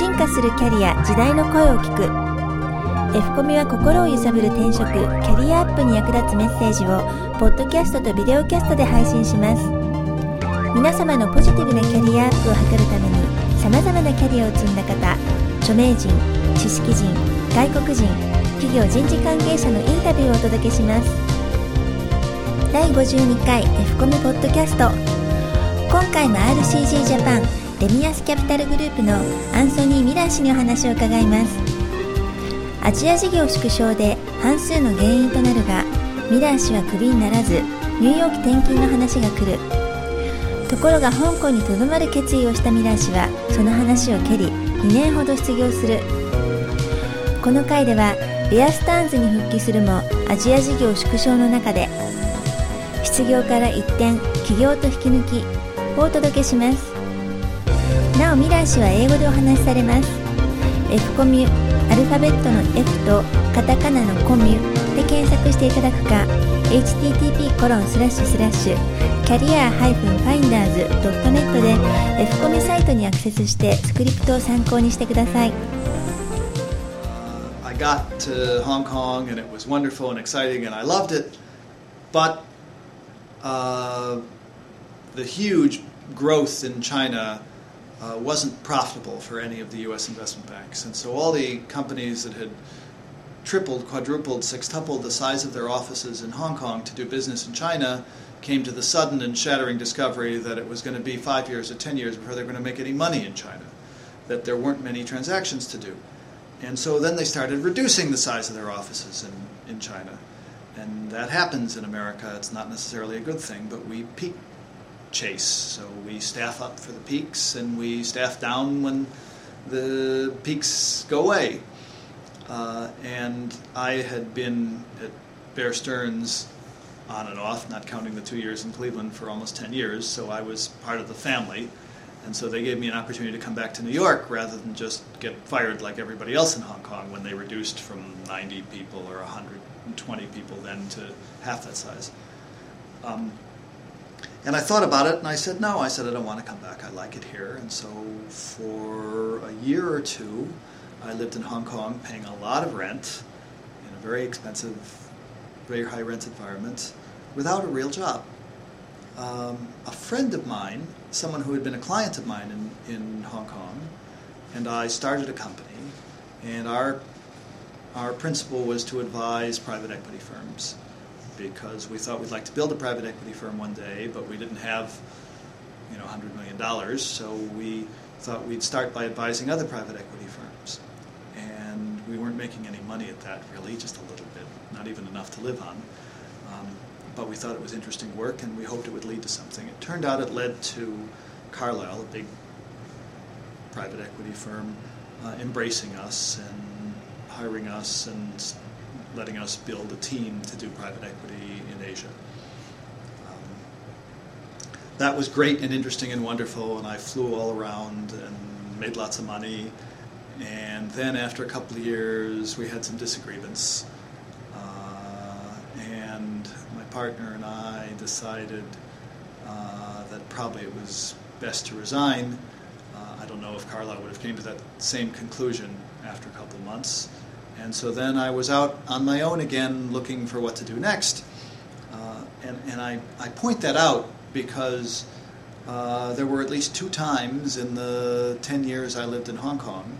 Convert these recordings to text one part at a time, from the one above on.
進化するキャリア時代の声を聞く。F コミは心を揺さぶる転職キャリアアップに役立つメッセージをポッドキャストとビデオキャストで配信します。皆様のポジティブなキャリアアップを図るためにさまざまなキャリアを積んだ方著名人知識人外国人企業人事関係者のインタビューをお届けします。第52回 F コミポッドキャスト。今回も RCG ジャパンレミアスキャピタルグループのアンソニー・ミラー氏にお話を伺います。アジア事業縮小で半数の原因となるがミラー氏はクビにならずニューヨーク転勤の話が来る。ところが香港にとどまる決意をしたミラー氏はその話を蹴り2年ほど失業する。この回ではベアスターンズに復帰するもアジア事業縮小の中で失業から一転起業と引き抜きをお届けします。ミラー氏は英語でお話しされます。F コミュアルファベットの F とカタカナのコミュで検索していただくか http コロンスラッシュスラッシュキャリアハイフンファインダーズドットネットで F コミュサイトにアクセスしてスクリプトを参考にしてください。I got to Hong Kong and it was wonderful and exciting and I loved it. But、the huge growth in China uh, wasn't profitable for any of the U.S. investment banks, and so all the companies that had tripled, quadrupled, sextupled the size of their offices in Hong Kong to do business in China came to the sudden and shattering discovery that it was going to be five years or ten years before they were going to make any money in China, that there weren't many transactions to do. And so then they started reducing the size of their offices in, in China. And that happens in America. It's not necessarily a good thing, but we peak chase. So we staff up for the peaks and we staff down when the peaks go away. Uh, and I had been at Bear Stearns on and off, not counting the two years in Cleveland, for almost 10 years, so I was part of the family. And so they gave me an opportunity to come back to New York rather than just get fired like everybody else in Hong Kong when they reduced from 90 people or 120 people then to half that size. Um, and I thought about it and I said, no, I said, I don't want to come back. I like it here. And so for a year or two, I lived in Hong Kong paying a lot of rent in a very expensive, very high rent environment without a real job. Um, a friend of mine, someone who had been a client of mine in, in Hong Kong, and I started a company, and our our principle was to advise private equity firms because we thought we'd like to build a private equity firm one day, but we didn't have, you know, $100 million. So we thought we'd start by advising other private equity firms. And we weren't making any money at that, really, just a little bit, not even enough to live on. Um, but we thought it was interesting work, and we hoped it would lead to something. It turned out it led to Carlyle, a big private equity firm, uh, embracing us and hiring us and letting us build a team to do private equity in Asia. Um, that was great and interesting and wonderful, and I flew all around and made lots of money. And then after a couple of years, we had some disagreements. Uh, and my partner and I decided uh, that probably it was best to resign. Uh, I don't know if Carlyle would have came to that same conclusion after a couple of months. And so then I was out on my own again looking for what to do next. Uh, and and I, I point that out because uh, there were at least two times in the 10 years I lived in Hong Kong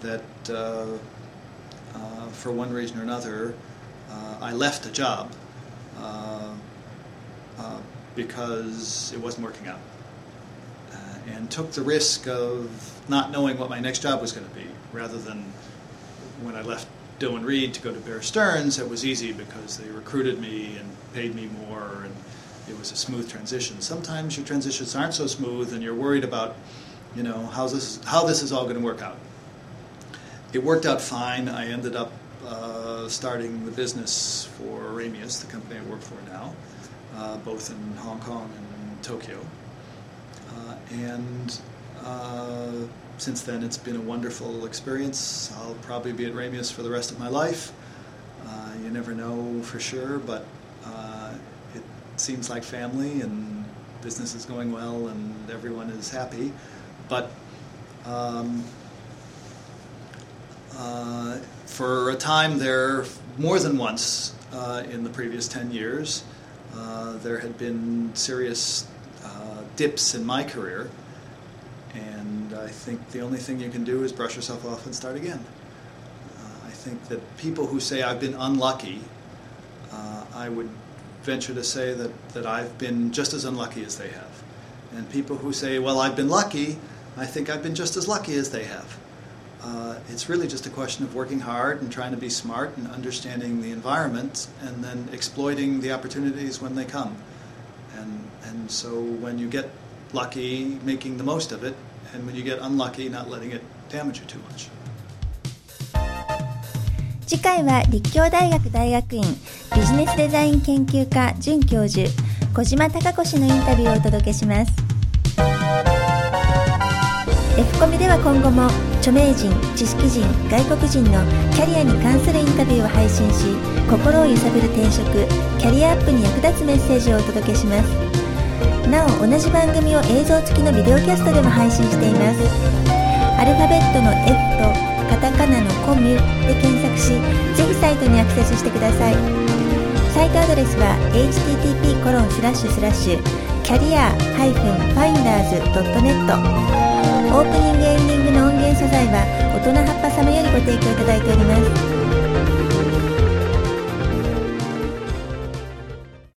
that, uh, uh for one reason or another, uh, I left a job uh, because it wasn't working out. and took the risk of not knowing what my next job was going to be rather than when I left Dillon Read to go to Bear Stearns, it was easy because they recruited me and paid me more, and it was a smooth transition. Sometimes your transitions aren't so smooth, and you're worried about, you know, how this how this is all going to work out. It worked out fine. I ended up uh, starting the business for Ramius, the company I work for now, uh, both in Hong Kong and Tokyo, uh, and uh, since then, it's been a wonderful experience. I'll probably be at Ramius for the rest of my life. Uh, you never know for sure, but uh, it seems like family, and business is going well, and everyone is happy. But um, Uh, for a time there, more than once uh, in the previous 10 years, uh, there had been serious uh, dips in my career. And I think the only thing you can do is brush yourself off and start again. Uh, I think that people who say I've been unlucky, uh, I would venture to say that, that I've been just as unlucky as they have. And people who say, well, I've been lucky, I think I've been just as lucky as they have. Uh, it's really just a question of working hard and trying to be smart and understanding the environment and then exploiting the opportunities when they come. And, and so when you get lucky, making the most of it, and when you get unlucky, not letting it damage you too much. 次回は立教大学大学院ビジネスデザイン研究科准教授小島貴子氏のインタビューをお届けします F コミでは今後も著名人知識人外国人のキャリアに関するインタビューを配信し心を揺さぶる転職キャリアアップに役立つメッセージをお届けしますなお同じ番組を映像付きのビデオキャストでも配信しています。アルファベットの F とカタカナのコミュで検索しぜひサイトにアクセスしてください。サイトアドレスは http コロンスラッシュスラッシュキャリア -finders.net オープニングエンディングの音源素材は大人葉っぱ様よりご提供いただいております。